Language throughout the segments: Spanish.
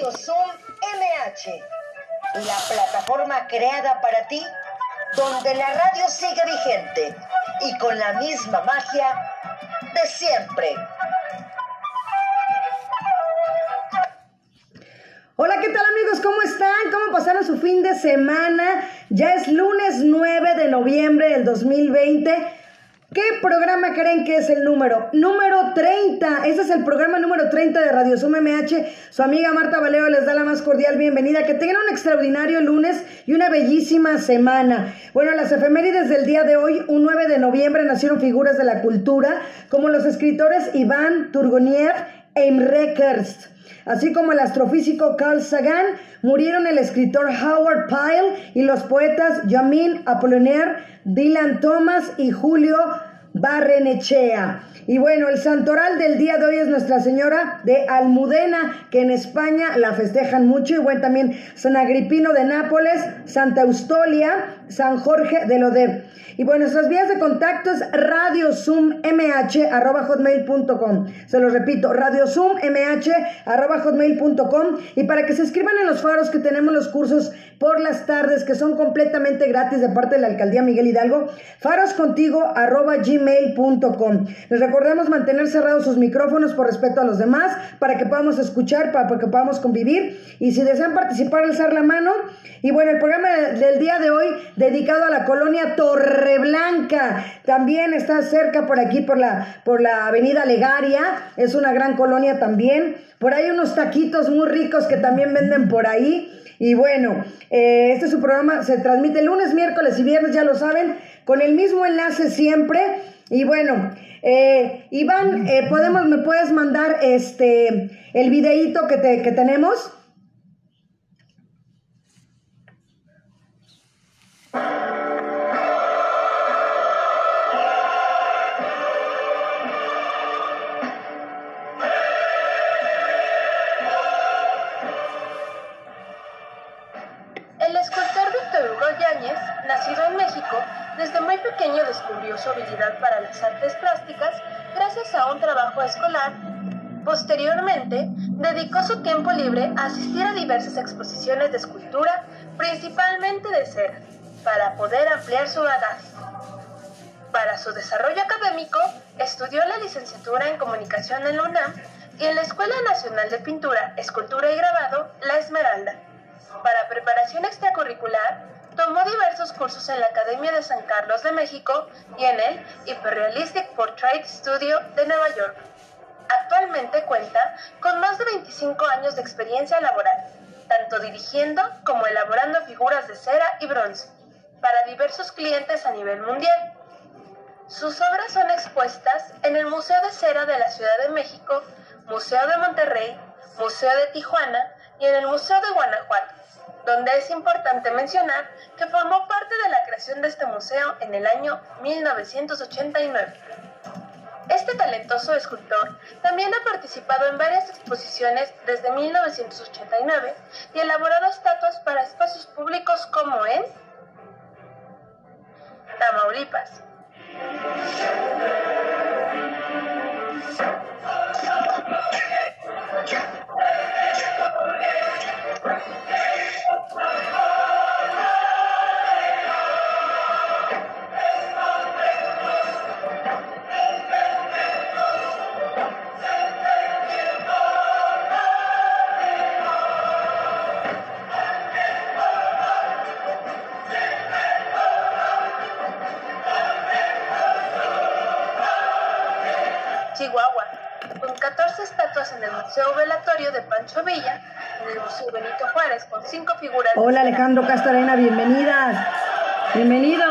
Radio Zoom MH, la plataforma creada para ti, donde la radio sigue vigente y con la misma magia de siempre. Hola, ¿qué tal amigos? ¿Cómo están? ¿Cómo pasaron su fin de semana? Ya es lunes 9 de noviembre del 2020. ¿Qué programa creen que es el número? Número 30. Ese es el programa número 30 de Radio Sum MH. Su amiga Marta Valero les da la más cordial bienvenida. Que tengan un extraordinario lunes y una bellísima semana. Bueno, las efemérides del día de hoy, un 9 de noviembre, nacieron figuras de la cultura como los escritores Iván Turgoniev e Imre Kerst. Así como el astrofísico Carl Sagan, murieron el escritor Howard Pyle y los poetas Jamin Apollinaire, Dylan Thomas y Julio Barrenechea. Y bueno, el santoral del día de hoy es Nuestra Señora de Almudena, que en España la festejan mucho. Y bueno, también San Agripino de Nápoles, Santa Eustolia, San Jorge de Lodeb. Y bueno, nuestras vías de contacto es hotmail.com Se los repito, hotmail.com Y para que se escriban en los faros que tenemos los cursos por las tardes, que son completamente gratis de parte de la Alcaldía Miguel Hidalgo, faroscontigo.gmail.com. Les recordamos mantener cerrados sus micrófonos por respeto a los demás, para que podamos escuchar, para que podamos convivir. Y si desean participar, alzar la mano. Y bueno, el programa del día de hoy dedicado a la colonia Torreblanca. También está cerca por aquí, por la, por la avenida Legaria. Es una gran colonia también. Por ahí unos taquitos muy ricos que también venden por ahí. Y bueno, eh, este es su programa, se transmite lunes, miércoles y viernes, ya lo saben, con el mismo enlace siempre. Y bueno, eh, Iván, eh, podemos, ¿me puedes mandar este el videíto que, te, que tenemos? Desde muy pequeño descubrió su habilidad para las artes plásticas gracias a un trabajo escolar. Posteriormente, dedicó su tiempo libre a asistir a diversas exposiciones de escultura, principalmente de cera, para poder ampliar su bagaje. Para su desarrollo académico, estudió la licenciatura en comunicación en la UNAM y en la Escuela Nacional de Pintura, Escultura y Grabado, La Esmeralda. Para preparación extracurricular, Tomó diversos cursos en la Academia de San Carlos de México y en el Hyperrealistic Portrait Studio de Nueva York. Actualmente cuenta con más de 25 años de experiencia laboral, tanto dirigiendo como elaborando figuras de cera y bronce para diversos clientes a nivel mundial. Sus obras son expuestas en el Museo de Cera de la Ciudad de México, Museo de Monterrey, Museo de Tijuana y en el Museo de Guanajuato donde es importante mencionar que formó parte de la creación de este museo en el año 1989. Este talentoso escultor también ha participado en varias exposiciones desde 1989 y elaborado estatuas para espacios públicos como en Tamaulipas. Hola Alejandro Castarena, bienvenidas. Bienvenido.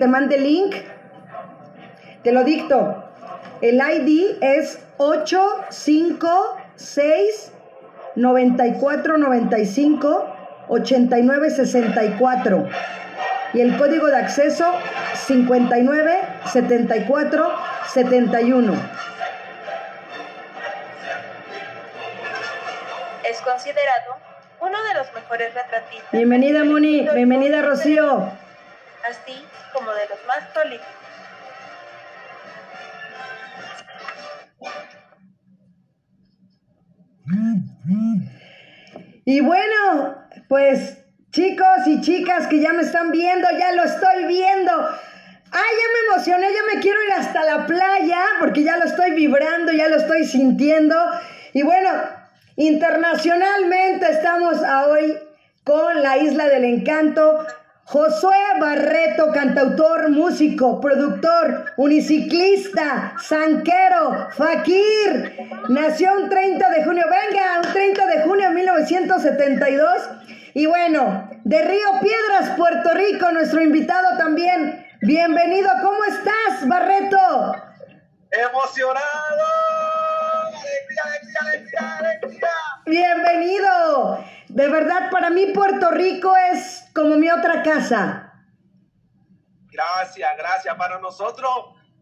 Te mande el link? Te lo dicto. El ID es 85 6 94 95 89 64 y el código de acceso 59 74 71. Es considerado uno de los mejores retratistas. Bienvenida Moni, bienvenida Rocío. Así como de los más prolíficos. Y bueno, pues chicos y chicas que ya me están viendo, ya lo estoy viendo. Ay, ya me emocioné, ya me quiero ir hasta la playa porque ya lo estoy vibrando, ya lo estoy sintiendo. Y bueno, internacionalmente estamos hoy con la Isla del Encanto. Josué Barreto, cantautor, músico, productor, uniciclista, sanquero, fakir. Nació un 30 de junio, venga, un 30 de junio de 1972. Y bueno, de Río Piedras, Puerto Rico, nuestro invitado también. Bienvenido, ¿cómo estás, Barreto? Emocionado. Alegría, alegría, alegría, Bienvenido. De verdad, para mí Puerto Rico es como mi otra casa. Gracias, gracias. Para nosotros,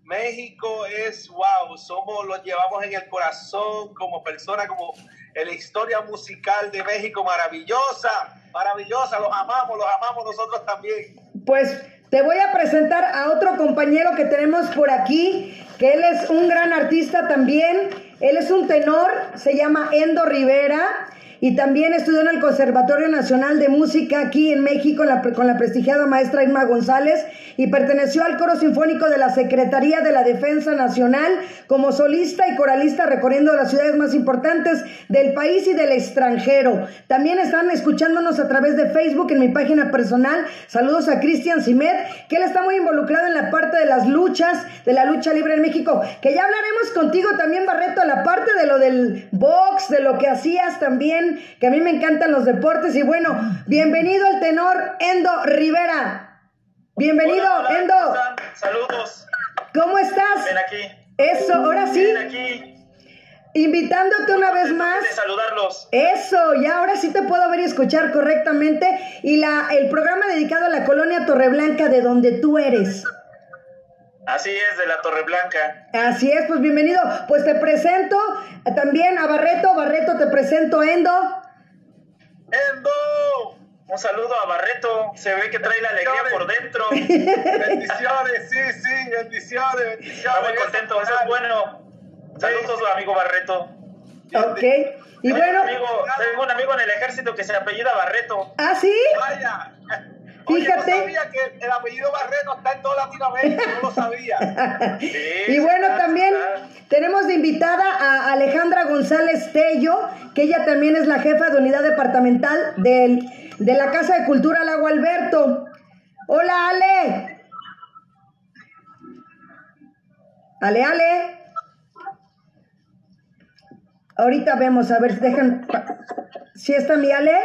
México es wow. Somos, lo llevamos en el corazón como persona, como en la historia musical de México maravillosa, maravillosa. Los amamos, los amamos nosotros también. Pues te voy a presentar a otro compañero que tenemos por aquí, que él es un gran artista también. Él es un tenor, se llama Endo Rivera y también estudió en el Conservatorio Nacional de Música aquí en México con la prestigiada maestra Irma González y perteneció al coro sinfónico de la Secretaría de la Defensa Nacional como solista y coralista recorriendo las ciudades más importantes del país y del extranjero. También están escuchándonos a través de Facebook en mi página personal. Saludos a Cristian Simet, que él está muy involucrado en la parte de las luchas, de la lucha libre en México, que ya hablaremos contigo también, Barreto, la parte de lo del box, de lo que hacías también que a mí me encantan los deportes. Y bueno, bienvenido el tenor Endo Rivera. Bienvenido, Hola, Endo. ¿cómo están? Saludos. ¿Cómo estás? Ven aquí. Eso, ahora sí, Ven aquí. invitándote una vez más. De saludarlos. Eso, ya ahora sí te puedo ver y escuchar correctamente. Y la, el programa dedicado a la colonia Torreblanca, de donde tú eres. Así es, de la Torre Blanca. Así es, pues bienvenido. Pues te presento también a Barreto. Barreto, te presento a Endo. ¡Endo! Un saludo a Barreto. Se ve que trae la alegría por dentro. bendiciones, sí, sí, bendiciones, bendiciones. Está muy contento, eso es bueno. Saludos, amigo Barreto. Ok. Y Tengo bueno, un amigo- tengo un amigo en el ejército que se apellida Barreto. ¿ah, sí? Vaya. Fíjate. Oye, no sabía que el apellido Barreto está en toda Latinoamérica, no lo sabía. Sí, Y bueno, está, también está. tenemos de invitada a Alejandra González Tello, que ella también es la jefa de unidad departamental del, de la Casa de Cultura Lago Alberto. Hola, Ale. Ale, Ale. Ahorita vemos, a ver, dejan. ¿Si está mi Ale?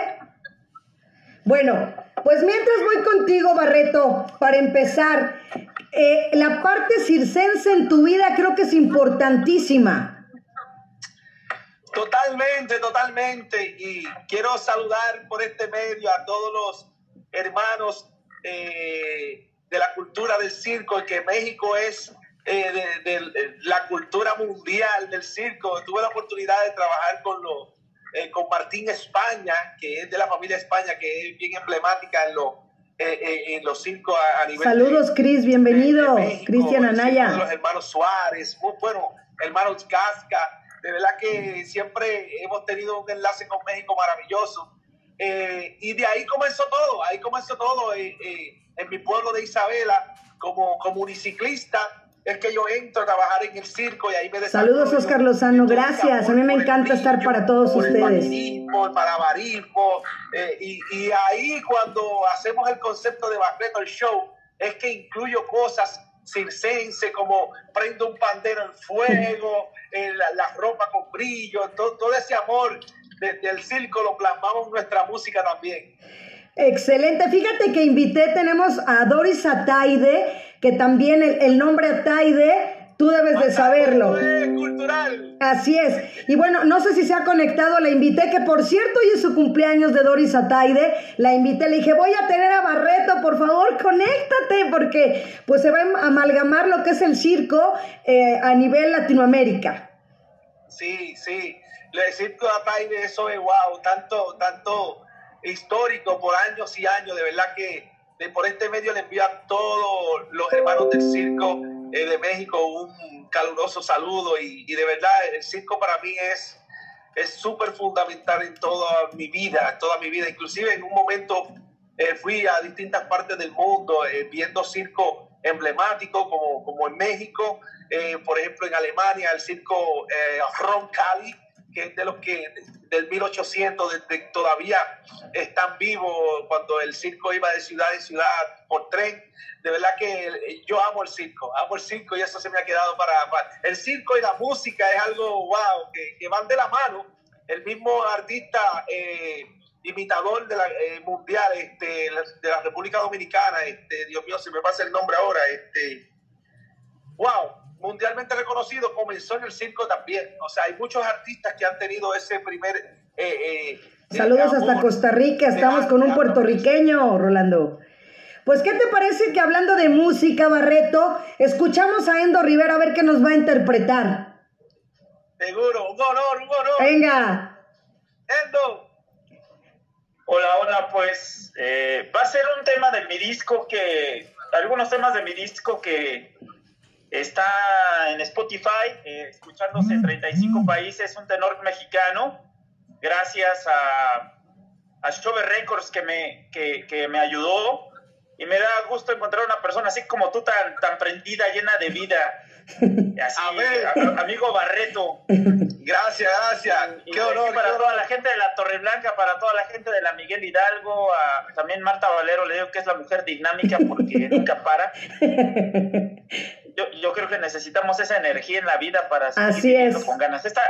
Bueno, pues mientras voy contigo, Barreto, para empezar, eh, la parte circense en tu vida creo que es importantísima. Totalmente, totalmente. Y quiero saludar por este medio a todos los hermanos eh, de la cultura del circo, que México es eh, de, de- de la cultura mundial del circo. Tuve la oportunidad de trabajar con, los, eh, con Martín España, que es de la familia España, que es bien emblemática en, los eh, eh, en los circos a, a nivel Saludos, Cris, bienvenido. Cristian de los Anaya. hermanos Suárez, muy bueno, hermanos Casca. De verdad que siempre hemos tenido un enlace con México maravilloso. Eh, y de ahí comenzó todo, ahí comenzó todo. eh, eh, en mi pueblo de Isabela, como, como uniciclista, es que yo entro a trabajar en el circo y ahí me Saludos, Oscar Lozano, en el gracias. A mí me el encanta estar para todos por el ustedes. maquinismo, el malabarismo, eh, y, y ahí cuando hacemos el concepto de Barreto el show, es que incluyo cosas circense como prendo un pandero en fuego, eh, la, la ropa con brillo, todo, todo ese amor de- del circo lo plasmamos en nuestra música también. Excelente. Fíjate que invité, tenemos a Doris Ataide, que también el, el nombre Ataide Tú debes de saberlo. cultural. Así es. Y bueno, no sé si se ha conectado, la invité, que por cierto hoy es su cumpleaños de Doris Ataide, la invité, le dije, voy a tener a Barreto, por favor, conéctate, porque pues se va a amalgamar lo que es el circo eh, a nivel Latinoamérica. Sí, sí. El circo de Ataide, eso es wow, tanto, tanto histórico por años y años, de verdad que por este medio le a todos los hermanos del circo eh, de México un caluroso saludo y, de verdad el circo para mí es es súper fundamental en toda mi vida, toda mi vida. Inclusive en un momento eh, fui a distintas partes del mundo eh, viendo circo emblemático como, como en México, por ejemplo en Alemania el circo Roncalli, que es de los que del 1800 todavía están vivos cuando el circo iba de ciudad en ciudad por tren. De verdad que yo amo el circo, amo el circo y eso se me ha quedado para... el circo y la música es algo, wow, que, van de la mano. El mismo artista eh, imitador de la, eh, mundial este, de la República Dominicana, este, Dios mío, se me pasa el nombre ahora, este, wow, mundialmente reconocido, comenzó en el circo también. O sea, hay muchos artistas que han tenido ese primer... Eh, eh, Saludos hasta Costa Rica, estamos con un puertorriqueño, Rolando. Pues, ¿qué te parece que hablando de música, Barreto, escuchamos a Endo Rivera a ver qué nos va a interpretar? Seguro, un honor, un honor. Venga. Endo. Hola, hola, pues eh, va a ser un tema de mi disco que, algunos temas de mi disco que Está en Spotify, eh, escuchándose en 35 mm. países, un tenor mexicano, gracias a, a Chove Records que me, que, que me ayudó. Y me da gusto encontrar una persona así como tú, tan, tan prendida, llena de vida. Así, amigo Barreto. Gracias, gracias. qué honor. Para toda la gente de la Torre Blanca, para toda la gente de la Miguel Hidalgo, también Marta Valero, le digo que es la mujer dinámica porque nunca para. yo, yo creo que necesitamos esa energía en la vida para seguir con ganas. Esta,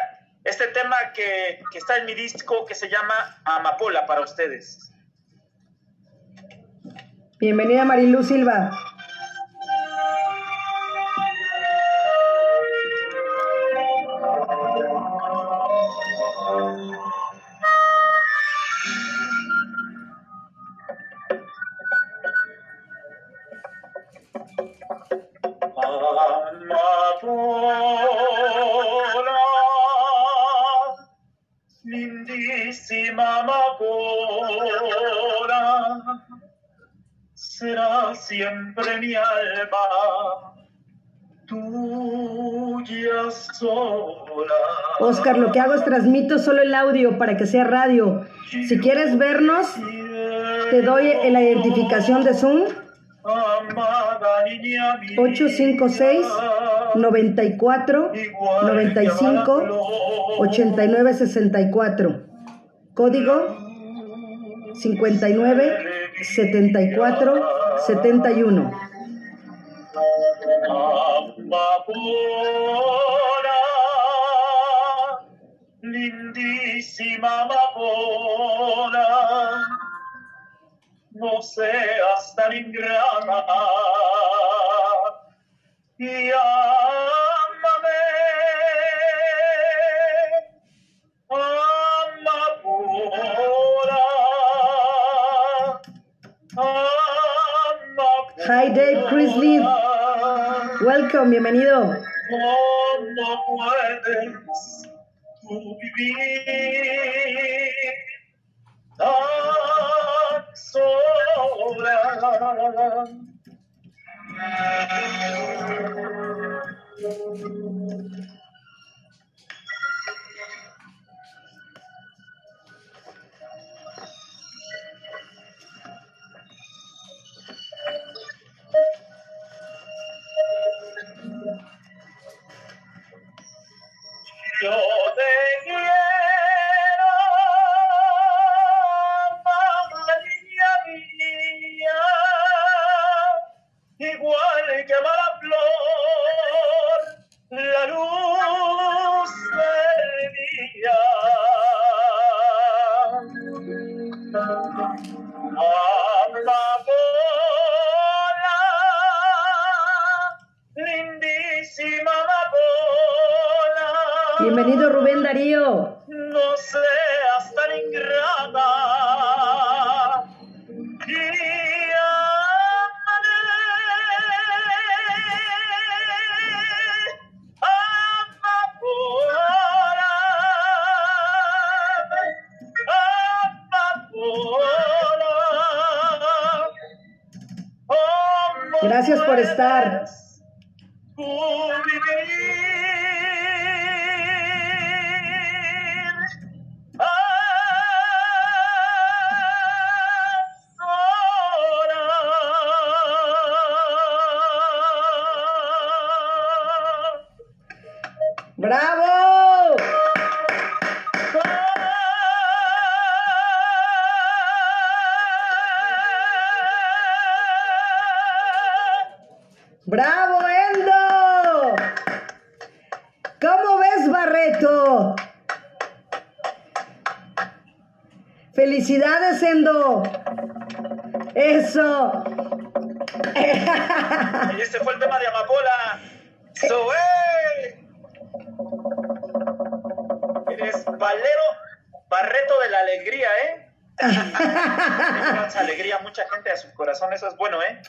este tema que, que está en mi disco que se llama Amapola para ustedes. Bienvenida Marilu Silva. Siempre mi alma, tuya sola. Oscar, lo que hago es transmito solo el audio para que sea radio. Si quieres vernos, te doy la identificación de Zoom. 856 94 95 89 64. Código 59 74 71. lindísima amapola, no seas tan ingrata Hi Dave, Chris Lee. Welcome, bienvenido. Bienvenido Rubén Darío. No seas tan ingrata. Gracias por estar.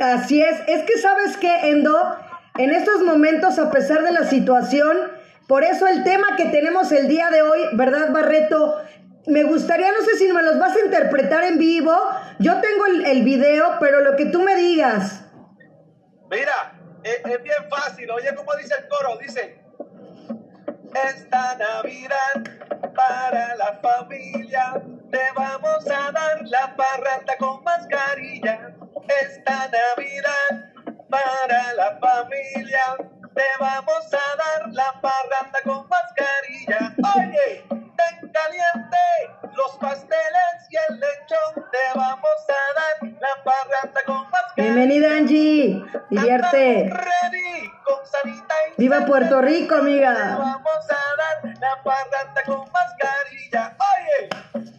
Así es, es que sabes que, Endo, en estos momentos, a pesar de la situación, por eso el tema que tenemos el día de hoy, ¿verdad, Barreto? Me gustaría, no sé si me los vas a interpretar en vivo. Yo tengo el, video, pero lo que tú me digas. Mira, es, es bien fácil. Oye, ¿cómo dice el coro? Dice, esta Navidad para la familia te vamos a dar la parranda con mascarilla. Esta Navidad para la familia te vamos a dar la parranda con mascarilla. Oye, ten caliente los pasteles y el lechón te vamos a dar la parranda con mascarilla. Bienvenida, Angie. Divierte. Viva Puerto Rico, amiga. vamos a dar la parranda con mascarilla. Oye,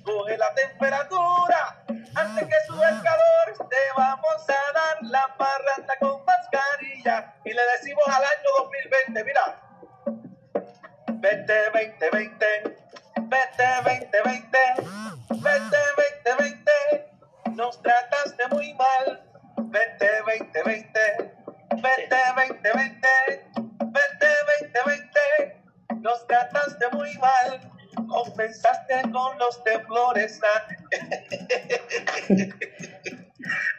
coge la temperatura antes que sube el calor. Te vamos a dar la parranda con mascarilla. Y le decimos al año 2020, mira. Vete, 2020, vete, 2020, vete, 2020. Nos trataste muy mal. Vete, 2020, vete, 2020, vete, 2020. Nos trataste muy mal. Compensaste con los temblores.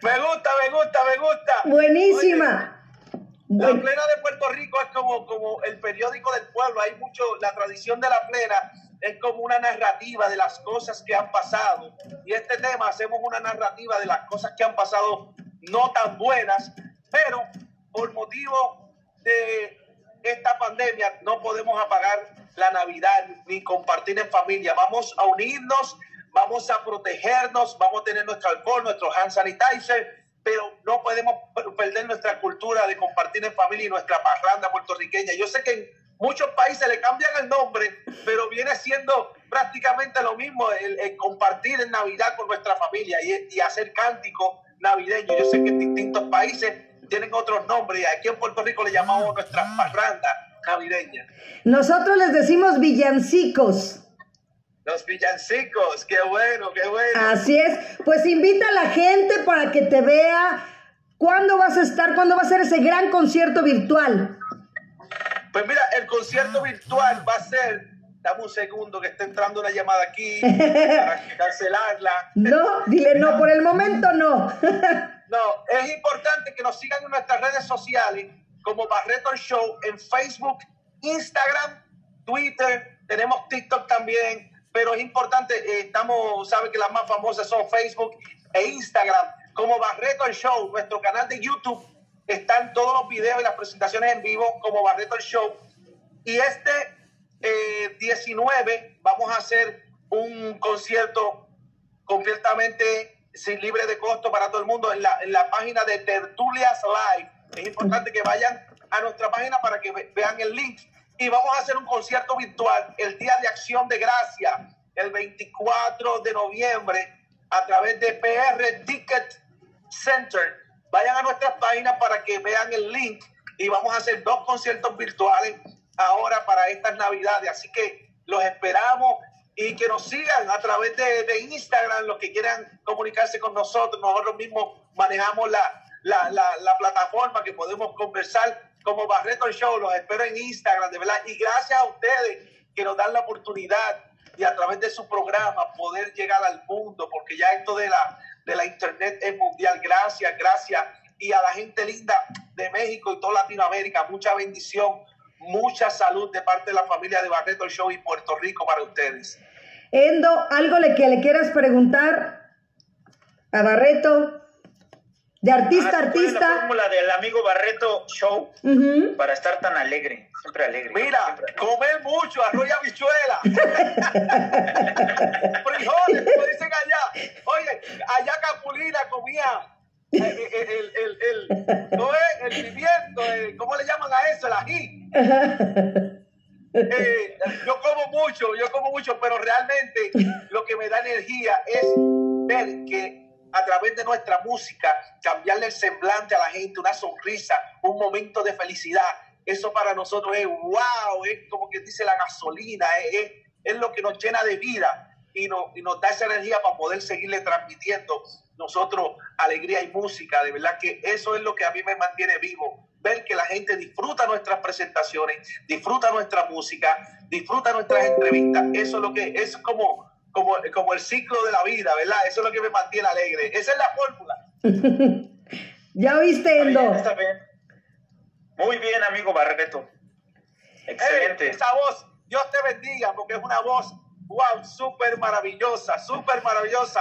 me gusta, me gusta, me gusta. Buenísima. La Buen- plena de Puerto Rico es como, como el periódico del pueblo. Hay mucho, la tradición de la plena es como una narrativa de las cosas que han pasado. Y este tema hacemos una narrativa de las cosas que han pasado no tan buenas, pero por motivo de esta pandemia no podemos apagar la Navidad ni compartir en familia. Vamos a unirnos, vamos a protegernos, vamos a tener nuestro alcohol, nuestro hand sanitizer, pero no podemos per- perder nuestra cultura de compartir en familia y nuestra parranda puertorriqueña. Yo sé que en muchos países le cambian el nombre, pero viene siendo prácticamente lo mismo el, compartir en Navidad con nuestra familia y, y hacer cántico navideño. Yo sé que en distintos países tienen otros nombres aquí en Puerto Rico le llamamos nuestra parranda navideña. Nosotros les decimos villancicos. Los villancicos, qué bueno, qué bueno. Así es. Pues invita a la gente para que te vea. ¿Cuándo vas a estar? ¿Cuándo va a ser ese gran concierto virtual? Pues mira, el concierto virtual va a ser, dame un segundo que está entrando una llamada aquí para cancelarla. No, dile no, por el momento no. No, es importante que nos sigan en nuestras redes sociales como Barreto Show en Facebook, Instagram, Twitter, tenemos TikTok también, pero es importante, eh, estamos, saben que las más famosas son Facebook e Instagram, como Barreto Show, nuestro canal de YouTube, están todos los videos y las presentaciones en vivo como Barreto Show. Y este eh, 19 vamos a hacer un concierto completamente sin libre de costo para todo el mundo en la, en la página de Tertulias Live. Es importante que vayan a nuestra página para que ve- vean el link. Y vamos a hacer un concierto virtual el Día de Acción de Gracia, el 24 de noviembre, a través de PR Ticket Center. Vayan a nuestras páginas para que vean el link y vamos a hacer dos conciertos virtuales ahora para estas navidades. Así que los esperamos y que nos sigan a través de, Instagram, los que quieran comunicarse con nosotros. Nosotros mismos manejamos la, la, la, plataforma que podemos conversar como Barreto Show. Los espero en Instagram, de verdad. Y gracias a ustedes que nos dan la oportunidad y a través de su programa poder llegar al mundo, porque ya esto de la, de la internet es mundial. Gracias, gracias. Y a la gente linda de México y toda Latinoamérica, mucha bendición, mucha salud de parte de la familia de Barreto Show y Puerto Rico para ustedes. Endo, algo le que le quieras preguntar a Barreto. De artista a artista. La fórmula del amigo Barreto Show para estar tan alegre, siempre alegre. Mira, comer mucho, arroz y habichuela. Frijoles, como dicen allá. Oye, allá Capulina comía el, el, el, el, ¿no es? el pimiento, ¿cómo le llaman a eso? El ají. Eh, yo como mucho, yo como mucho, pero realmente lo que me da energía es ver que a través de nuestra música, cambiarle el semblante a la gente, una sonrisa, un momento de felicidad. Eso para nosotros es wow, es como que dice la gasolina, es, es, lo que nos llena de vida y, no, y nos da esa energía para poder seguirle transmitiendo nosotros alegría y música. De verdad que eso es lo que a mí me mantiene vivo. Ver que la gente disfruta nuestras presentaciones, disfruta nuestra música, disfruta nuestras entrevistas. Eso es lo que es como como, como el ciclo de la vida, ¿verdad? Eso es lo que me mantiene alegre. Esa es la fórmula. ¿Ya oíste, Endo? Muy bien, amigo Barreto. Excelente. esa voz, Dios te bendiga, porque es una voz, wow, súper maravillosa, súper maravillosa.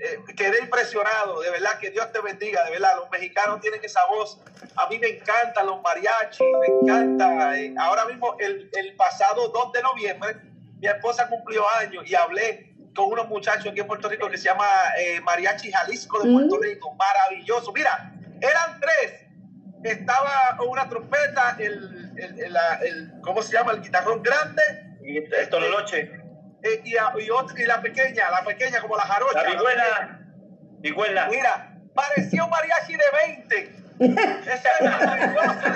Eh, quedé impresionado, de verdad que Dios te bendiga, de verdad, los mexicanos tienen esa voz, a mí me encantan los mariachis, me encanta, eh, ahora mismo el, el pasado 2 de noviembre mi esposa cumplió años y hablé con unos muchachos aquí en Puerto Rico que se llama eh, Mariachi Jalisco de Puerto mm. Rico. Maravilloso. Mira, eran tres. Estaba una trompeta, el, el, el, ¿cómo se llama? El guitarrón grande. Y el tololoche. Eh, y, y, la pequeña, la pequeña como la jarocha. La vihuela. Vihuela. Mira, pareció un mariachi de 20. Ese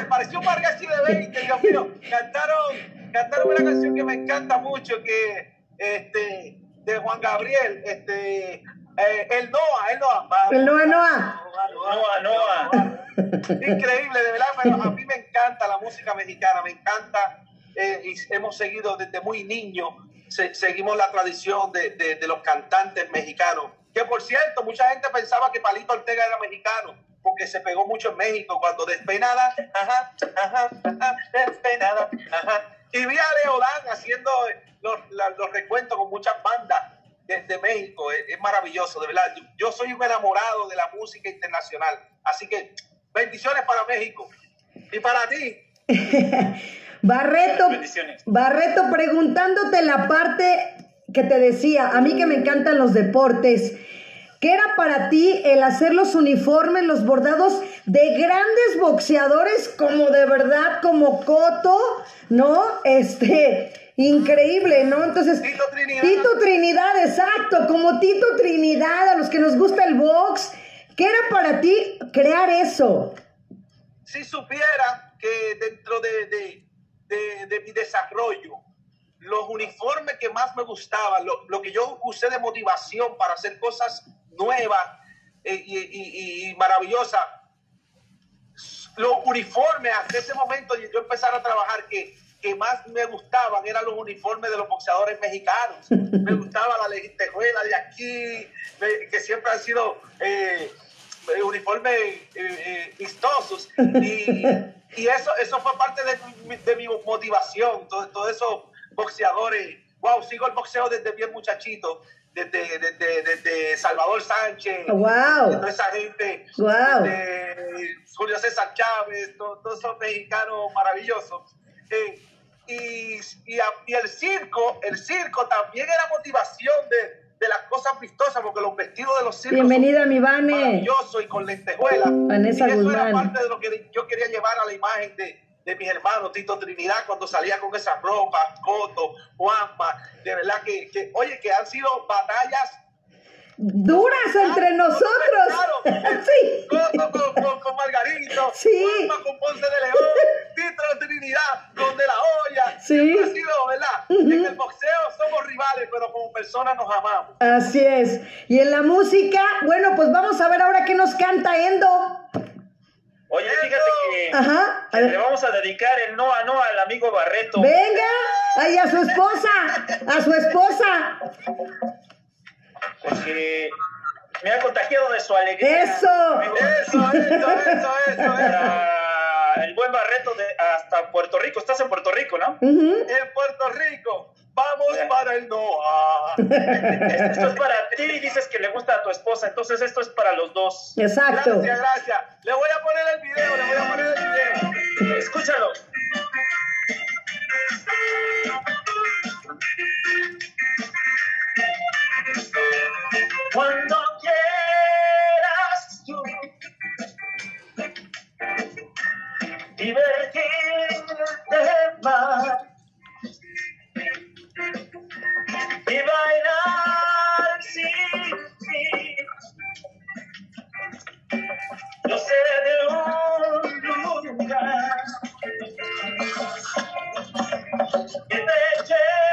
pareció un mariachi de 20, Dios mío. Cantaron cantaron una canción que me encanta mucho, que este, de Juan Gabriel, este, eh, el Noah, el Noah. El Noah, Noah. Noah, Noah. Increíble, de verdad, pero a mí me encanta la música mexicana, me encanta, eh, y hemos seguido desde muy niño, seguimos la tradición de, de, los cantantes mexicanos, que por cierto, mucha gente pensaba que Palito Ortega era mexicano porque se pegó mucho en México cuando despeinada, ajá, ajá, ajá, despeinada, ajá. Y vi a Leodán haciendo los, los recuentos con muchas bandas de, México. Es, maravilloso, de verdad. Yo, soy un enamorado de la música internacional. Así que bendiciones para México. Y para ti. Barreto, Barreto, preguntándote la parte que te decía, a mí que me encantan los deportes. ¿Qué era para ti el hacer los uniformes, los bordados de grandes boxeadores como de verdad, como Coto, ¿no? Este, increíble, ¿no? Entonces, Tito Trinidad. Tito Trinidad, exacto, como Tito Trinidad, a los que nos gusta el box. ¿Qué era para ti crear eso? Si supiera que dentro de, de, mi desarrollo, los uniformes que más me gustaban, lo, lo, que yo usé de motivación para hacer cosas nueva eh, y, maravillosa. Los uniformes, hasta ese momento yo empezar a trabajar que, que más me gustaban eran los uniformes de los boxeadores mexicanos. Me gustaba la lentejuela de aquí, que siempre han sido eh, uniformes eh, vistosos. Y, y, eso, eso fue parte de, de mi motivación, todos todo esos boxeadores. Wow, sigo el boxeo desde bien muchachito desde, desde, desde Salvador Sánchez, wow. toda esa gente, wow. Julio César Chávez, todos esos mexicanos maravillosos. Eh, y, y, y, el circo, el circo también era motivación de, de, las cosas vistosas, porque los vestidos de los circos Bienvenida, mi Vane. maravillosos y con lentejuelas. Vanessa y eso Guzmán. era parte de lo que yo quería llevar a la imagen de, de mis hermanos, Tito Trinidad, cuando salía con esa ropa, Coto, Juanma, de verdad que, que, oye, que han sido batallas duras entre nosotros. Claro. sí. Con, con, con Margarito, Sí. Juanma con Ponce de León, Tito Trinidad con De La Hoya. Sí. Siempre ha sido, ¿verdad? En el boxeo somos rivales, pero como personas nos amamos. Así es. Y en la música, bueno, pues vamos a ver ahora qué nos canta Endo. Oye, fíjate que, Ajá. A que le vamos a dedicar el no a no al amigo Barreto. Venga. Ay, a su esposa. A su esposa. Porque me ha contagiado de su alegría. Eso. Eso, eso, eso, eso, el buen Barreto de hasta Puerto Rico. Estás en Puerto Rico, ¿no? En Puerto Rico, vamos para el NOA. Esto es para ti y dices que le gusta a tu esposa, entonces esto es para los dos. Exacto. Gracias, gracias. Le voy a poner el video, le voy a poner el video. Escúchalo. Cuando quieras tú divertirte más y bailar sin fin. Yo sé de un lugar que te llevaré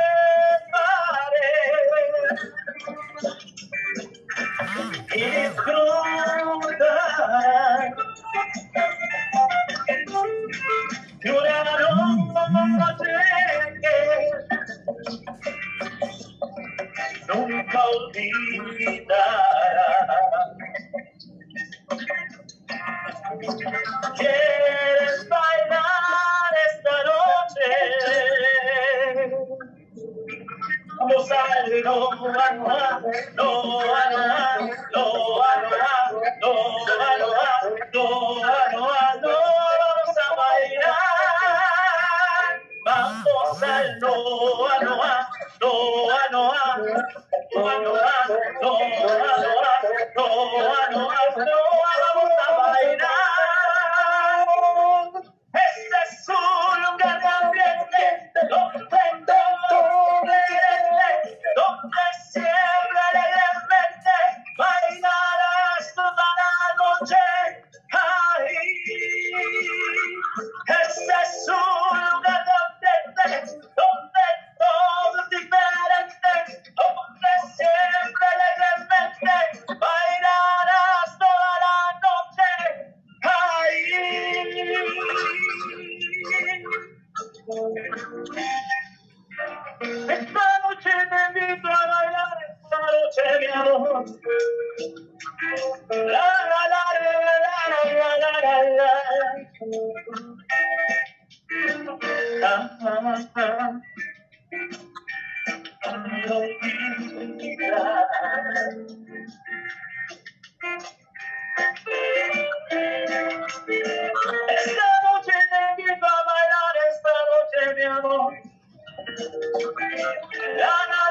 La la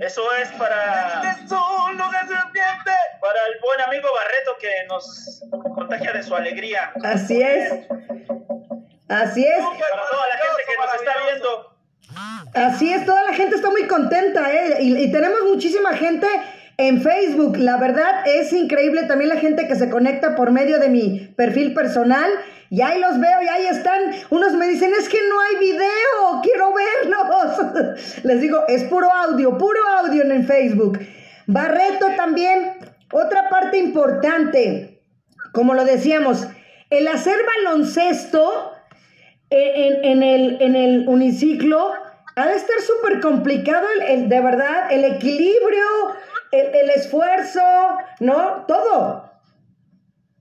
Eso es para, para el buen amigo Barreto que nos contagia de su alegría. Así es. Así es. Para toda la gente que nos está viendo. Así es, toda la gente está muy contenta, ¿eh? Y, y tenemos muchísima gente en Facebook. La verdad es increíble también la gente que se conecta por medio de mi perfil personal. Y ahí los veo y ahí están. Unos me dicen, es que no hay video, quiero verlos. Les digo, es puro audio, puro audio en Facebook. Barreto también, otra parte importante, como lo decíamos, el hacer baloncesto en, en el, en el uniciclo ha de estar súper complicado, el- de verdad, el equilibrio, el, el esfuerzo, ¿no? Todo.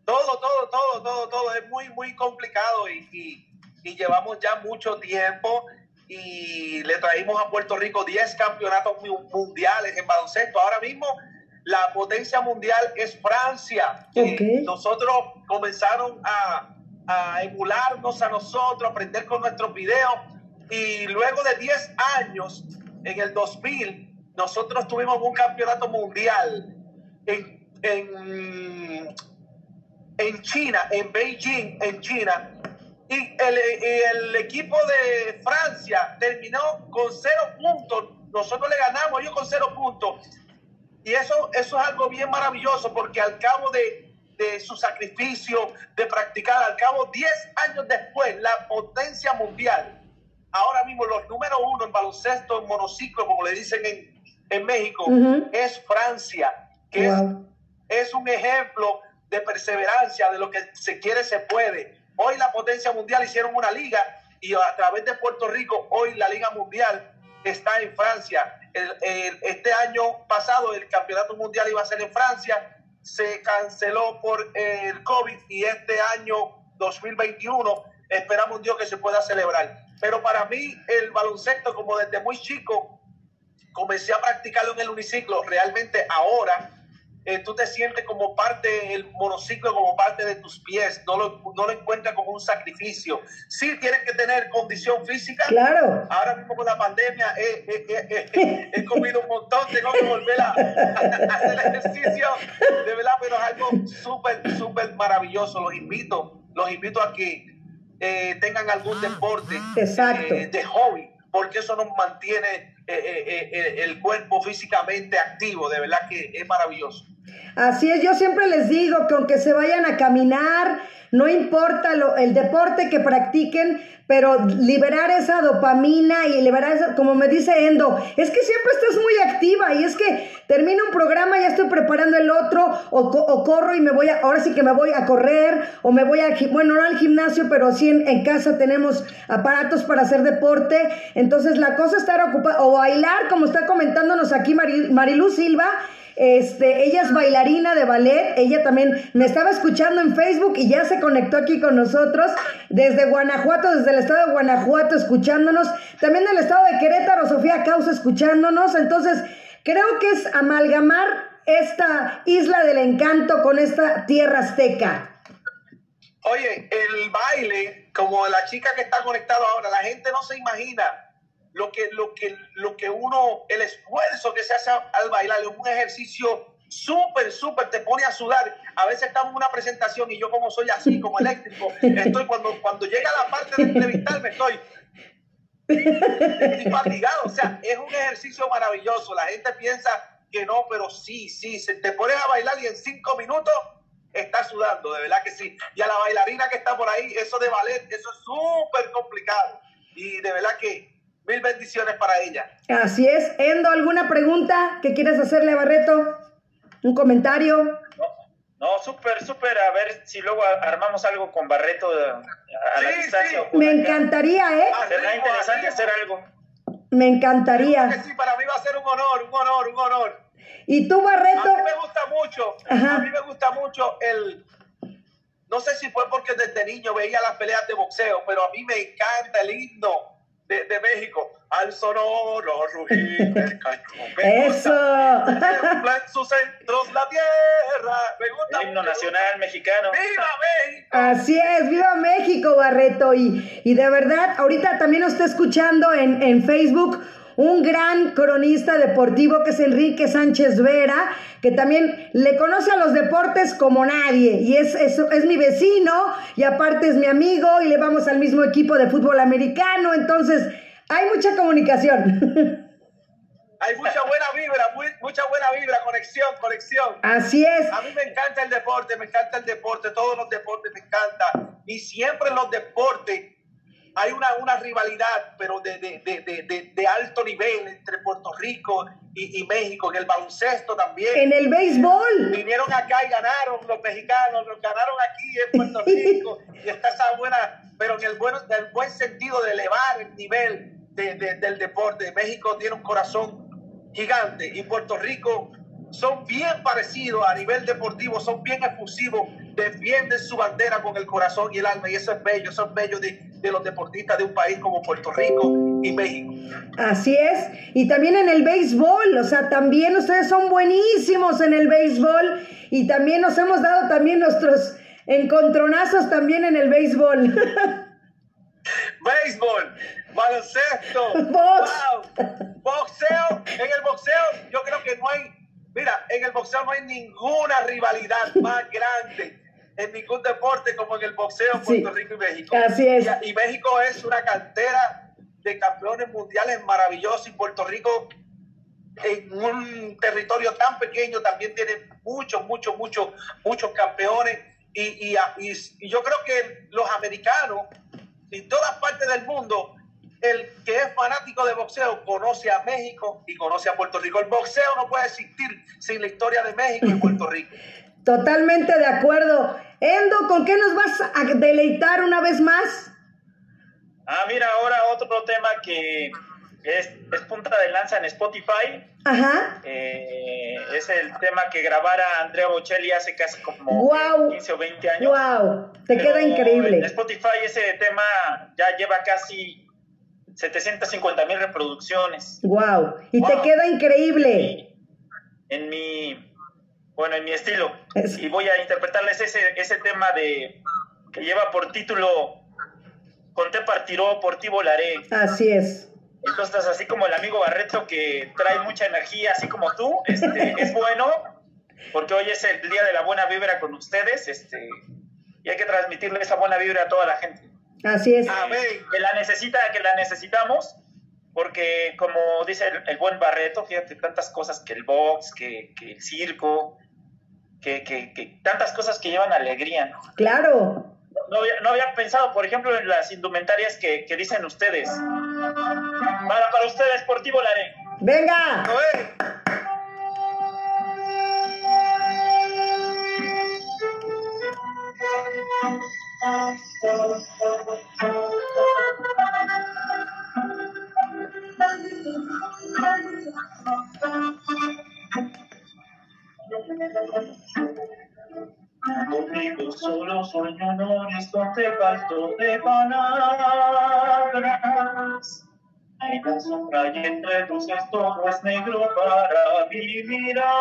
Todo, todo, todo, todo, todo es muy, muy complicado y, y- y llevamos ya mucho tiempo y le traímos a Puerto Rico 10 campeonatos mu- mundiales en baloncesto. Ahora mismo la potencia mundial es Francia. Ok. Y nosotros comenzaron a, a emularnos a nosotros, a aprender con nuestros videos y luego de 10 años, en el 2000, nosotros tuvimos un campeonato mundial en, en en China, en Beijing, en China. Y el, el equipo de Francia terminó con cero puntos. Nosotros le ganamos ellos con cero puntos. Y eso, eso es algo bien maravilloso porque al cabo de, de su sacrificio, de practicar, al cabo 10 años después, la potencia mundial, ahora mismo los número uno en baloncesto, en monociclo, como le dicen en, en México, Ujú. es Francia, que es Wow. es un ejemplo de perseverancia, de lo que se quiere, se puede. Hoy la potencia mundial hicieron una liga y a través de Puerto Rico, hoy la liga mundial está en Francia. El- el- este año pasado el campeonato mundial iba a ser en Francia, se canceló por el COVID y este año 2021 esperamos Dios que se pueda celebrar. Pero para mí el baloncesto, como desde muy chico, comencé a practicarlo en el uniciclo, realmente ahora eh, tú te sientes como parte del monociclo, como parte de tus pies, no lo, no lo encuentras como un sacrificio. Sí tienes que tener condición física. Claro. Ahora mismo con la pandemia eh, eh, eh, eh, he comido un montón, tengo que volver a, a hacer ejercicio, de verdad, pero es algo súper, súper maravilloso. Los invito, los invito a que eh, tengan algún deporte Exacto. eh, de hobby, porque eso nos mantiene eh, eh, eh, el cuerpo físicamente activo, de verdad que es maravilloso. Así es, yo siempre les digo que aunque se vayan a caminar, no importa lo- el deporte que practiquen, pero liberar esa dopamina y liberar esa, como me dice Endo, es que siempre estás muy activa y es que termino un programa, ya estoy preparando el otro, o, co- o corro y me voy a, ahora sí que me voy a correr, o me voy a, bueno, no al gimnasio, pero sí en, en casa tenemos aparatos para hacer deporte, entonces la cosa es estar ocupada, bailar, como está comentándonos aquí Mari- Marilú Silva, este, ella es bailarina de ballet, ella también me estaba escuchando en Facebook y ya se conectó aquí con nosotros desde Guanajuato, desde el estado de Guanajuato escuchándonos, también del estado de Querétaro, Sofía Causa escuchándonos, entonces creo que es amalgamar esta isla del encanto con esta tierra azteca. Oye, el baile, como la chica que está conectada ahora, la gente no se imagina lo que, lo que, lo que uno, el esfuerzo que se hace al bailar, es un ejercicio súper, súper, te pone a sudar. A veces estamos en una presentación y yo como soy así, como eléctrico, estoy cuando, cuando llega la parte de entrevistarme, estoy, estoy fatigado. O sea, es un ejercicio maravilloso. La gente piensa que no, pero sí, sí, se te pones a bailar y en cinco minutos estás sudando, de verdad que sí. Y a la bailarina que está por ahí, eso de ballet, eso es súper complicado. Y de verdad que mil bendiciones para ella. Así es, Endo, ¿alguna pregunta que quieras hacerle a Barreto? ¿Un comentario? No, no, súper, súper. A ver si luego armamos algo con Barreto a, a la Sí, distancia. sí. Me acá. encantaría, ¿eh? Será interesante hacer algo. Me encantaría. Que sí, para mí va a ser un honor, un honor, un honor. ¿Y tú, A Barreto? mí me gusta mucho, Ajá. a mí me gusta mucho el... No sé si fue porque desde niño veía las peleas de boxeo, pero a mí me encanta el himno de, de México. Al sonoro rugir del cañón. Me Eso. en sus centros la tierra. Me gusta. El himno nacional mexicano. ¡Viva México! Así es, viva México, Barreto. Y, y de verdad, ahorita también nos está escuchando en, en Facebook un gran cronista deportivo que es Enrique Sánchez Vera, que también le conoce a los deportes como nadie y es, es, es mi vecino y aparte es mi amigo y le vamos al mismo equipo de fútbol americano, entonces hay mucha comunicación. Hay mucha buena vibra, mucha buena vibra, conexión, conexión. Así es. A mí me encanta el deporte, me encanta el deporte, todos los deportes me encantan. Y siempre en los deportes hay una, una rivalidad, pero de, de, de, de, alto nivel entre Puerto Rico y, y, México, en el baloncesto también. En el béisbol. Vinieron acá y ganaron los mexicanos, los ganaron aquí en Puerto Rico. y está esa buena, pero en el, bueno, el buen sentido de elevar el nivel del deporte. México tiene un corazón gigante y Puerto Rico son bien parecidos a nivel deportivo, son bien efusivos, defienden su bandera con el corazón y el alma y eso es bello, eso es bello de, de, los deportistas de un país como Puerto Rico y México. Así es, y también en el béisbol, o sea, también ustedes son buenísimos en el béisbol y también nos hemos dado también nuestros encontronazos también en el béisbol. béisbol, baloncesto, Box. boxeo, en el boxeo yo creo que no hay, mira, en el boxeo no hay ninguna rivalidad más grande en ningún deporte como en el boxeo Puerto Rico y México. Así es. Y, y, México es una cantera de campeones mundiales maravillosos y Puerto Rico en un territorio tan pequeño también tiene muchos, muchos, muchos, muchos campeones y, y, y yo creo que los americanos en todas partes del mundo el que es fanático de boxeo conoce a México y conoce a Puerto Rico. El boxeo no puede existir sin la historia de México y Puerto Rico. Totalmente de acuerdo. Endo, ¿con qué nos vas a deleitar una vez más? Ah, mira, ahora otro tema que es, es punta de lanza en Spotify. Ajá. Eh, es el tema que grabara Andrea Bocelli hace casi como wow. 15 o 20 años. ¡Wow! Te Pero queda increíble. En Spotify ese tema ya lleva casi 750 mil reproducciones. ¡Wow! Y Wow. te queda increíble. En mi, bueno, en mi estilo. Es- Y voy a interpretarles ese, ese tema de que lleva por título Con te partiró, por ti volaré. Así es. Entonces, así como el amigo Barreto que trae mucha energía, así como tú, este, es bueno, porque hoy es el día de la buena vibra con ustedes, este, y hay que transmitirle esa buena vibra a toda la gente. Así es. Amén. Que la necesita, que la necesitamos, porque como dice el, el buen Barreto, fíjate, tantas cosas que el box, que, que el circo, que, que, que tantas cosas que llevan alegría, ¿no? Claro. No había, no había pensado, por ejemplo, en las indumentarias que, que dicen ustedes. Para, para ustedes, por ti volaré. Venga. Conmigo solo sueño noches donde falto de palabras. En la sombra y entre luces todo es negro para mi mirada.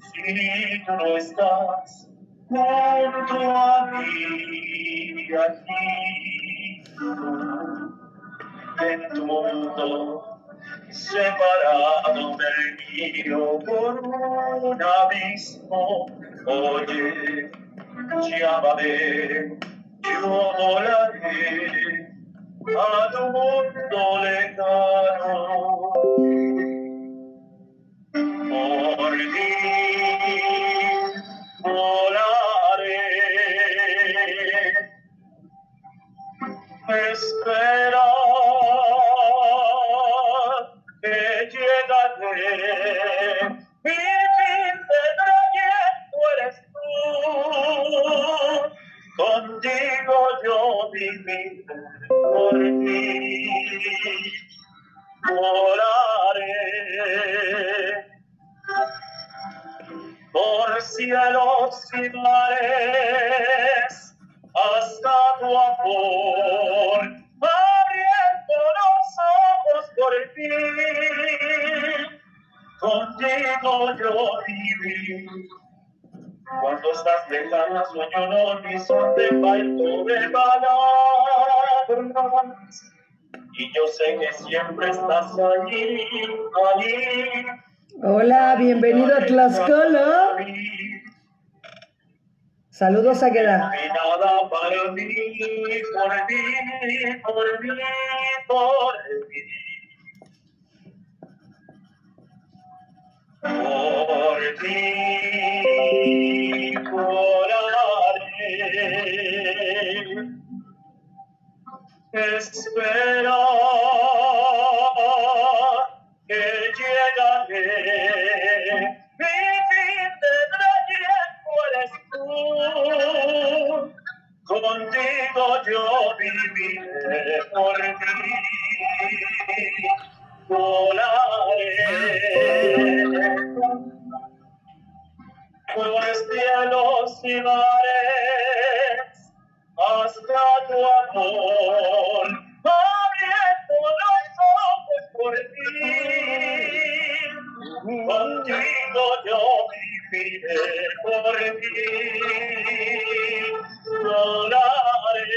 Si tú no estás junto a mí, aquí, en tu mundo separado del mío por un abismo. Oye, llámame, yo volaré a tu mundo lejano. Por ti volaré. Espera yo sé que siempre estás allí, allí. Hola, bienvenido a Tlaxcala. Saludos a Queda. Y nada para mí, por mí, por mí, por mí. Por ti oraré. Espera que llegaré. Mi fin tendrá tiempo eres. Contigo yo viviré por ti. Volaré por cielos y mares hasta tu amor, abriendo los ojos por ti. Contigo yo viviré por ti, volaré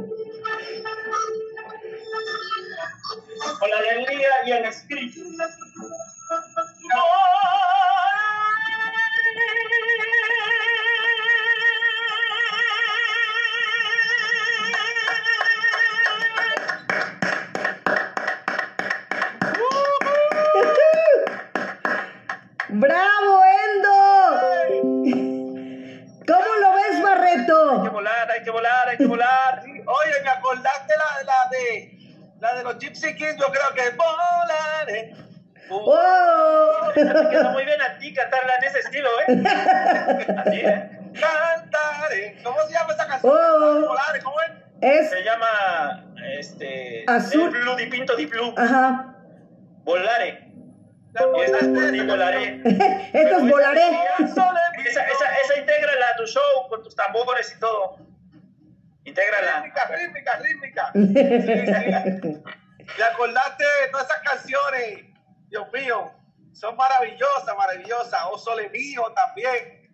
Azul. Blue di Pinto di Blue. Ajá. Volare. La Y esta es por volaré. Esto es volaré. Esa, esa, esa intégrala a tu show con tus tambores y todo. Intégrala. Rítmica, rítmica, rítmica. ¿Te acordaste de todas esas canciones? Dios mío, son maravillosas, maravillosas. O Sole Mío también.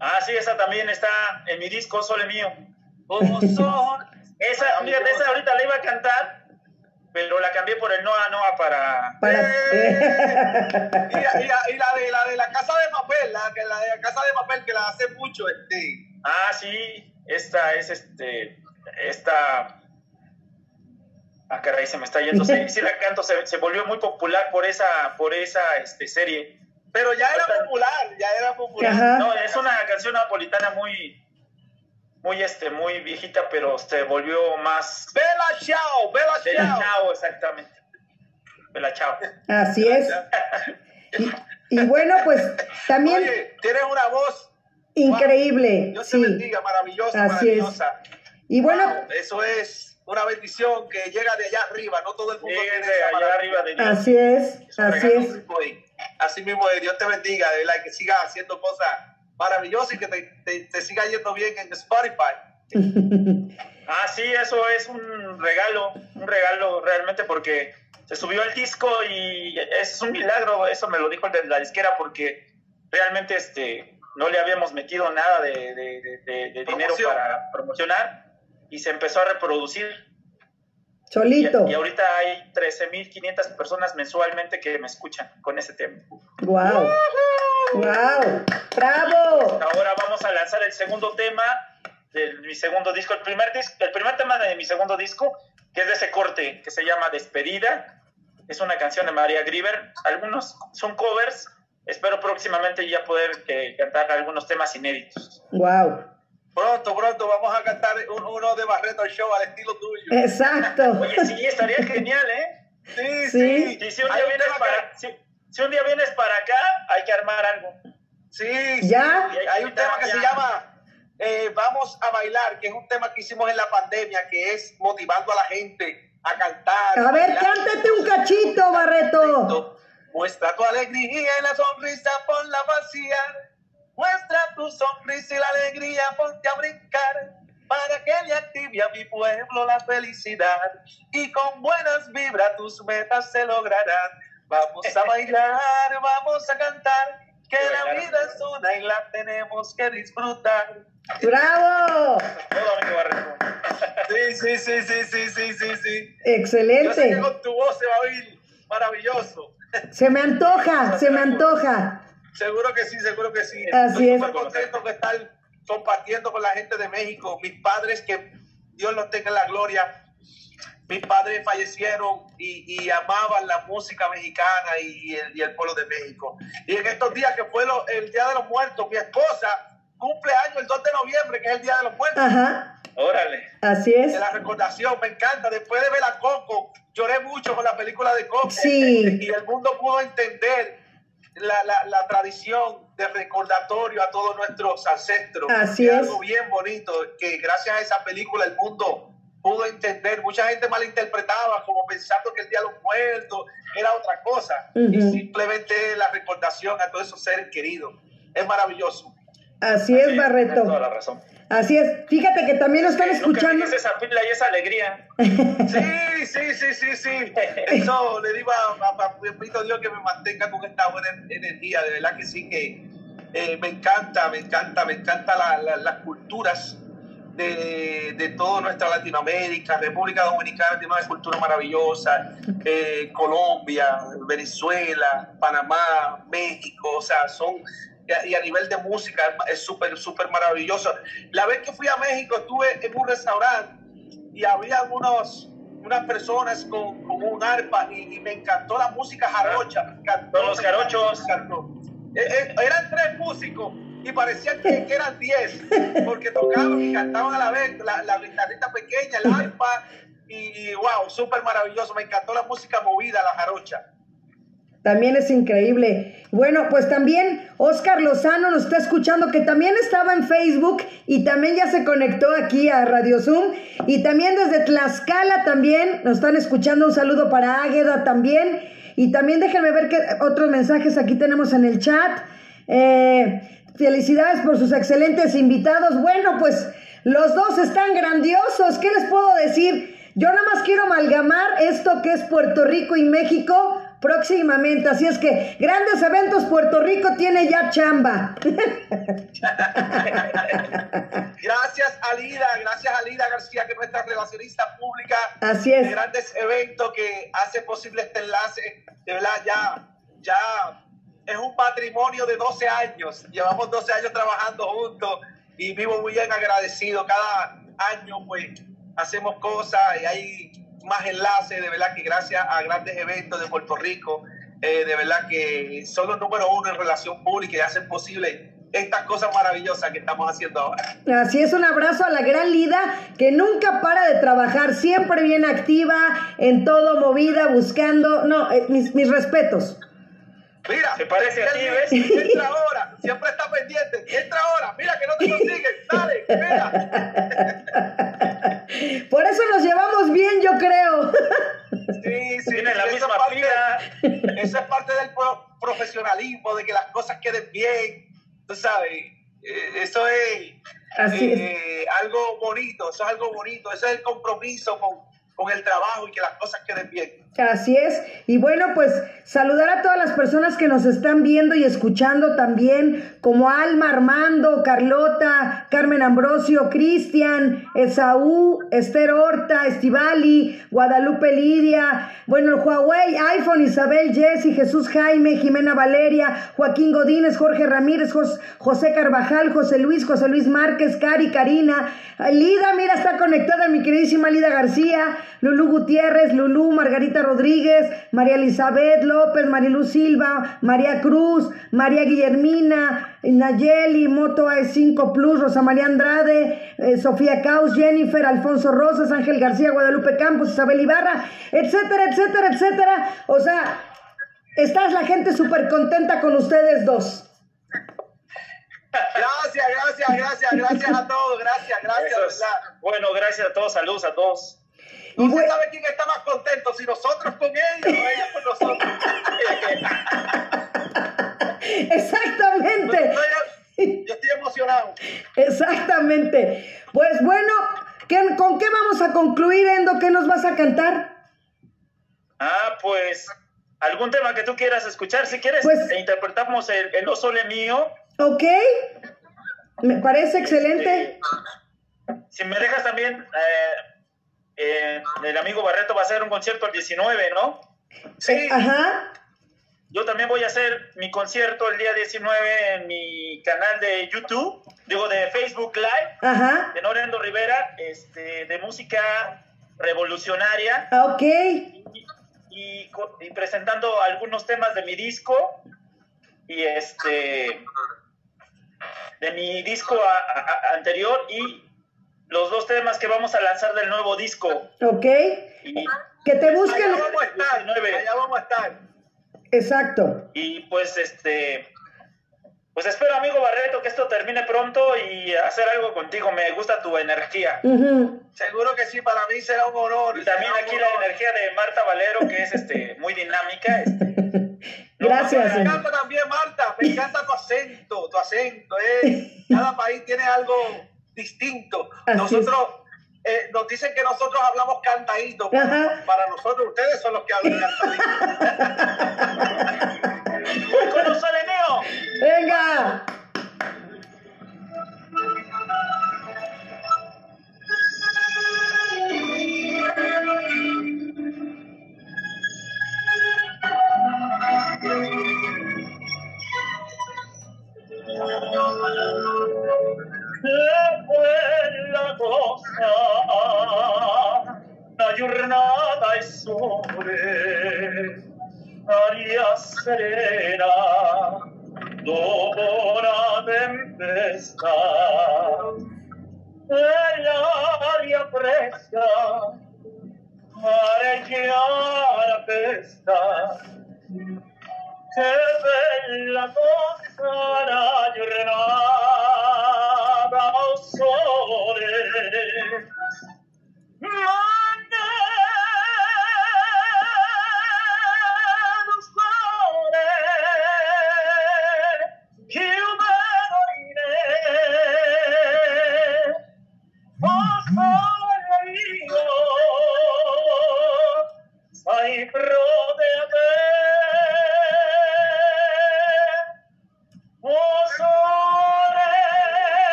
Ah, sí, esa también está en mi disco Sole Mío. Oh, son. Esa, fíjate, esa ahorita la iba a cantar, pero la cambié por el Noa Noa para... Para. Y, la- y la- y la de la de la casa de papel, la, que la de la casa de papel que la hace mucho, este. Ah, sí, esta es este, esta... Ah, caray, se me está yendo. Sí, sí la canto, se, se volvió muy popular por esa, por esa este, serie. Pero ya era popular, ya era popular. Ajá. No, es una canción napolitana muy, muy, este, muy viejita, pero se volvió más... Bella Chao, Bella Bella Chao. Chao, exactamente. Bella Chao. Así es. Y, y bueno, pues también Oye, tienes una voz, increíble. Dios te Sí. bendiga, maravillosa, Así es. maravillosa. Y bueno, Wow, eso es una bendición que llega de allá arriba, no todo el mundo tiene de esa allá maravilla. arriba de Dios. así es. Es Así es. Así mismo es. Es. Dios te bendiga, de verdad, que sigas haciendo cosas maravillosas y que te, te, te siga yendo bien en Spotify. Ah, sí, eso es un regalo, un regalo realmente porque se subió el disco y es un milagro, eso me lo dijo el de la disquera porque realmente este no le habíamos metido nada de, de- de- de- de dinero para promocionar y se empezó a reproducir. Y, Solito. y ahorita hay 13.500 personas mensualmente que me escuchan con ese tema. Wow. Wow. Bravo. Ahora vamos a lanzar el segundo tema de mi segundo disco, el primer disco, el primer tema de mi segundo disco, que es de ese corte que se llama Despedida. Es una canción de María Grieber. Algunos son covers. Espero próximamente ya poder eh, cantar algunos temas inéditos. Wow. Pronto, pronto vamos a cantar un- uno de Barreto Show al estilo tuyo. Exacto. Oye, sí, estaría genial, ¿eh? Sí, Sí. Y si un día vienes para, que- si, si un día vienes para acá, hay que armar algo. Sí, sí. ¿Ya? Hay un tema que se llama eh, Vamos a bailar, que es un tema que hicimos en la pandemia, que es motivando a la gente a cantar. A ver, cántate un cachito, Barreto. Muestra tu alegría y la sonrisa por la vacía. Muestra tu sonrisa y la alegría, ponte a brincar para que le active a mi pueblo la felicidad y con buenas vibras tus metas se lograrán. Vamos a bailar, vamos a cantar, que la vida es una y la tenemos que disfrutar. ¡Bravo! Sí, sí, sí, sí, sí, sí, sí, sí. Excelente. Yo sé que con tu voz se va a oír maravilloso. Se me antoja, se me antoja. Seguro que sí, seguro que sí. Así Estoy es. contento de estar compartiendo con la gente de México. Mis padres, que Dios los tenga en la gloria, mis padres fallecieron y, amaban la música mexicana y el, pueblo de México. Y en estos días que fue el Día de los Muertos, mi esposa cumple año el 2 de noviembre, que es el Día de los Muertos. Ajá. Órale. Así es. De la recordación, me encanta. Después de ver a Coco, lloré mucho con la película de Coco. Sí. Y el mundo pudo entender la, la, la tradición de recordatorio a todos nuestros ancestros. Así es. Algo bien bonito, que gracias a esa película el mundo pudo entender. Mucha gente malinterpretaba como pensando que el Día de los Muertos era otra cosa. Y simplemente la recordación a todos esos seres queridos. Es maravilloso. Así es, Barreto. toda la razón. Así es. Fíjate que también lo están escuchando. esa pila y esa alegría. Sí, sí, sí, sí, sí. Eso le digo a, a, Dios que me mantenga con esta buena energía. De verdad que sí, que eh, me encanta, me encanta, me encanta las culturas de, de toda nuestra Latinoamérica. República Dominicana tiene una cultura maravillosa. Eh, Colombia, Venezuela, Panamá, México. O sea, son y a nivel de música es súper, súper maravilloso. La vez que fui a México estuve en un restaurante y había unos, unas personas con, con un arpa y, me encantó la música jarocha. Con los jarochos. Eh, eh, eran tres músicos y parecían que, eran diez, porque tocaban y cantaban a la vez la, la guitarrita pequeña, el arpa, y wow, súper maravilloso. Me encantó la música movida, la jarocha. También es increíble. Bueno, pues también Oscar Lozano nos está escuchando, que también estaba en Facebook y también ya se conectó aquí a Radio Zoom. Y también desde Tlaxcala también nos están escuchando. Un saludo para Águeda también. Y también déjenme ver qué otros mensajes aquí tenemos en el chat. Eh, felicidades por sus excelentes invitados. Bueno, pues los dos están grandiosos. ¿Qué les puedo decir? Yo nada más quiero amalgamar esto que es Puerto Rico y México próximamente. Así es que grandes eventos, Puerto Rico tiene ya chamba. gracias Alida, gracias Alida García, que es nuestra relacionista pública. Así es. De grandes eventos que hace posible este enlace. De verdad, ya, ya es un patrimonio de 12 años. Llevamos 12 años trabajando juntos y vivo muy bien agradecido. Cada año, pues, hacemos cosas y hay más enlaces, de verdad que gracias a grandes eventos de Puerto Rico, eh, de verdad que son los número uno en relación pública y hacen posible estas cosas maravillosas que estamos haciendo ahora. Así es, un abrazo a la gran Lida que nunca para de trabajar, siempre bien activa, en todo movida, buscando, no, eh, mis, mis respetos. Mira, se parece a ti, ¿ves? Entra ahora, siempre está pendiente. Entra ahora, mira que no te consiguen, dale, mira. Por eso nos llevamos bien, yo creo. Sí, sí, Tienen la misma parte, Eso es parte del profesionalismo, de que las cosas queden bien. Tú sabes, eh, eso es, eh, algo bonito, eso es algo bonito, eso es el compromiso con con el trabajo y que las cosas queden bien. Así es. Y bueno, pues saludar a todas las personas que nos están viendo y escuchando también, como Alma Armando, Carlota, Carmen Ambrosio, Cristian, Esaú, Esther Horta, Estivali, Guadalupe Lidia, bueno, Huawei, iPhone, Isabel, Jessy, Jesús Jaime, Jimena Valeria, Joaquín Godínez, Jorge Ramírez, José Carvajal, José Luis, José Luis Márquez, Cari, Karina, Lida, mira, está conectada mi queridísima Lida García, Lulú Gutiérrez, Lulú, Margarita Rodríguez, María Elizabeth López, Marilu Silva, María Cruz, María Guillermina, Nayeli, Moto A5 Plus, Rosa María Andrade, eh, Sofía Caus, Jennifer, Alfonso Rosas, Ángel García, Guadalupe Campos, Isabel Ibarra, etcétera, etcétera, etcétera. O sea, estás la gente súper contenta con ustedes dos. Gracias, gracias, gracias, gracias a todos, gracias, gracias, ¿verdad? Bueno, gracias a todos, saludos a todos. No se sabe quién está más contento, si nosotros con ellos o ellos con nosotros. Exactamente. Yo estoy emocionado. Exactamente. Pues bueno, ¿con qué vamos a concluir, Endo? ¿Qué nos vas a cantar? Ah, pues algún tema que tú quieras escuchar. Si quieres, pues, interpretamos el, el No Sole Mío. Ok. Me parece excelente. Este, si me dejas también, eh, eh, el amigo Barreto va a hacer un concierto el 19, ¿no? Sí. Ajá. Yo también voy a hacer mi concierto el día 19 en mi canal de YouTube, digo de Facebook Live, Ajá. de Norendo Rivera, este, de música revolucionaria. Ah, ok. Y, presentando algunos temas de mi disco y este de mi disco anterior y los dos temas que vamos a lanzar del nuevo disco. Ok. que te busquen. Allá vamos a estar. Allá vamos a estar. Exacto. Y pues este, pues espero amigo Barreto que esto termine pronto y hacer algo contigo. Me gusta tu energía. Seguro que sí, para mí será un honor. Y también aquí la energía de Marta Valero que es este muy dinámica. Este. Gracias. me encanta también Marta, me encanta tu acento, tu acento. Eh. Cada país tiene algo distinto. Nosotros eh, nos dicen que nosotros hablamos cantadito. Para nosotros, ustedes son los que hablan cantadito. ¡Con los ¡Venga! La cosa, la giornata è sole, aria serena, dopo la tempesta, e l'aria fresca, mare chiara festa, che bella cosa la giornata soul.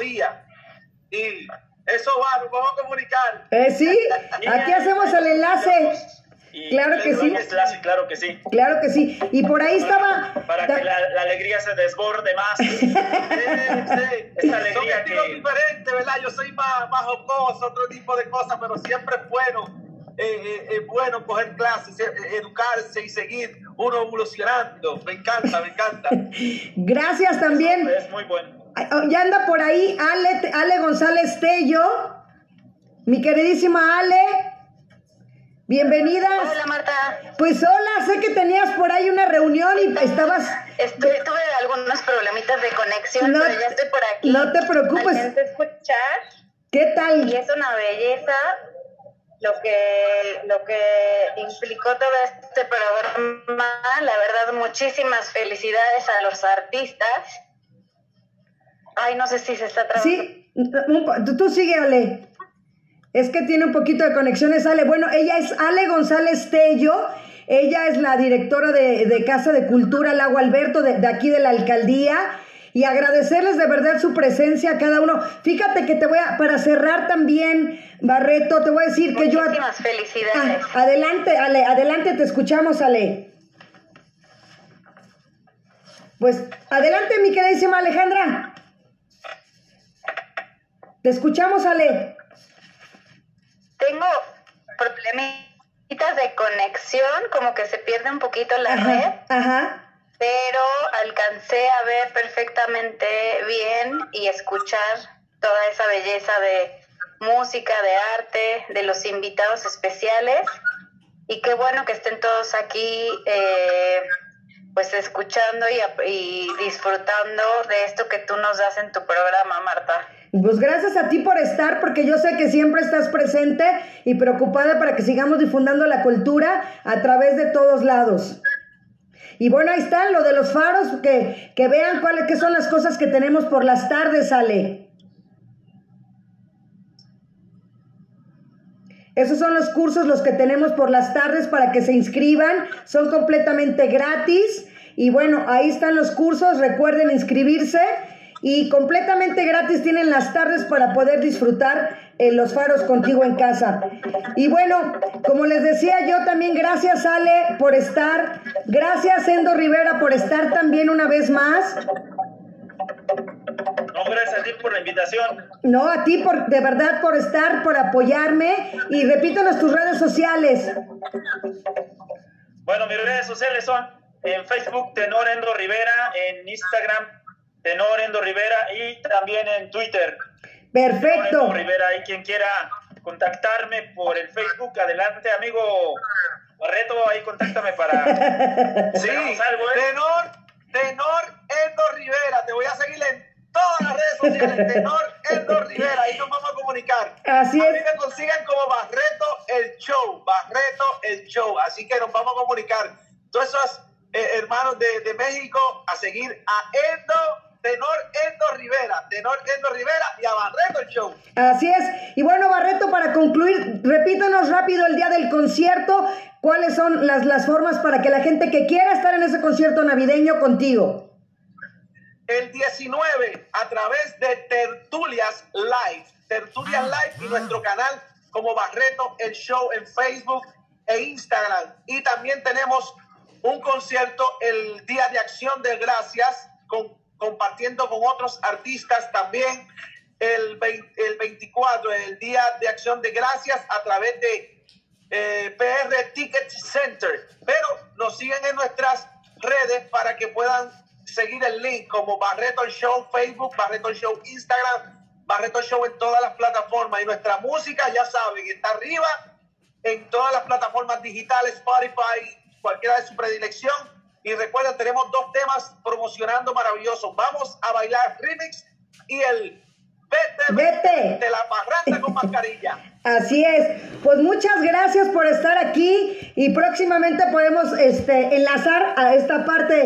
Días. Y eso va, nos vamos a comunicar. Eh, sí, aquí hacemos el enlace. Y Claro que sí. clase, claro que sí. Claro que sí. Y por ahí estaba. Para que la, la alegría se desborde más. Sí, sí. Esa Son alegría estilos que- diferentes, ¿verdad? Yo soy más, más jocoso, otro tipo de cosas, pero siempre es bueno. eh, eh, es bueno coger clases, eh, eh, educarse y seguir uno evolucionando. Me encanta, me encanta. Gracias también. Es muy bueno. Oh, Ya anda por ahí Ale, Ale González Tello. Mi queridísima Ale. Bienvenida. Hola Marta, Pues hola, sé que tenías por ahí una reunión y estabas. Estuve- tuve algunos problemitas de conexión, No pero ya estoy por aquí. no te preocupes. Escuchar ¿Qué y tal? es una belleza lo que lo que implicó todo este programa. La verdad, muchísimas felicidades a los artistas. Ay, no sé si se está trabajando. Sí, tú sigue, Ale. Es que tiene un poquito de conexiones, Ale. Bueno, ella es Ale González Tello. Ella es la directora de, de Casa de Cultura Lago Alberto, de, de aquí de la alcaldía. Y agradecerles de verdad su presencia a cada uno. Fíjate que te voy a, para cerrar también, Barreto, te voy a decir que yo... Muchísimas felicidades. Ah, adelante, Ale, adelante, te escuchamos, Ale. Pues adelante, mi queridísima Alejandra. Te escuchamos, Ale. Tengo problemitas de conexión, como que se pierde un poquito la red. Ajá, ajá. pero alcancé a ver perfectamente bien y escuchar toda esa belleza de música, de arte, de los invitados especiales. Y qué bueno que estén todos aquí, eh, pues escuchando y, y disfrutando de esto que tú nos das en tu programa, Marta. Pues gracias a ti por estar, porque yo sé que siempre estás presente y preocupada para que sigamos difundiendo la cultura a través de todos lados. Y bueno, ahí está lo de los faros, que, que vean cuáles qué son las cosas que tenemos por las tardes, Ale. Esos son los cursos los que tenemos por las tardes para que se inscriban. Son completamente gratis. Y bueno, ahí están los cursos. Recuerden inscribirse. Y completamente gratis tienen las tardes para poder disfrutar eh, los faros contigo en casa. Y bueno, como les decía yo también, gracias Ale por estar. Gracias Endo Rivera por estar también una vez más. No, gracias a ti por la invitación. No, a ti por, de verdad por estar, por apoyarme. Y repítanos tus redes sociales. Bueno, mis redes sociales son en Facebook Tenor Endo Rivera, en Instagram Tenor Endo Rivera y también en Twitter. Tenor Perfecto. Endo Rivera, y quien quiera contactarme por el Facebook, adelante, amigo Barreto, ahí contáctame para... Sí, algo, ¿eh? Tenor, Tenor Endo Rivera. Te voy a seguir en todas las redes sociales. Tenor Endo Rivera. Ahí nos vamos a comunicar. Así a es. mí me consigan como Barreto el Show. Barreto el Show. Así que nos vamos a comunicar. Todos esos eh, hermanos de, de México a seguir a Endo, Tenor Endo Rivera. Tenor Endo Rivera y a Barreto el Show. Así es. Y bueno, Barreto, para concluir, repítanos rápido el día del concierto. ¿Cuáles son las, las formas para que la gente que quiera estar en ese concierto navideño contigo? el 19 a través de Tertulias Live, Tertulias Live y nuestro canal como Barreto el Show en Facebook e Instagram. Y también tenemos un concierto el Día de Acción de Gracias, con- compartiendo con otros artistas también el, 20 el 24, el Día de Acción de Gracias a través de eh, PR Ticket Center. Pero nos siguen en nuestras redes para que puedan seguir el link como Barreto Show Facebook, Barreto Show Instagram, Barreto Show en todas las plataformas. Y nuestra música, ya saben, está arriba en todas las plataformas digitales, Spotify, cualquiera de su predilección. Y recuerden, tenemos dos temas promocionando maravillosos. Vamos a bailar remix y el Vete, Vete. de la parranda con mascarilla. Así es. Pues muchas gracias por estar aquí y próximamente podemos este, enlazar a esta parte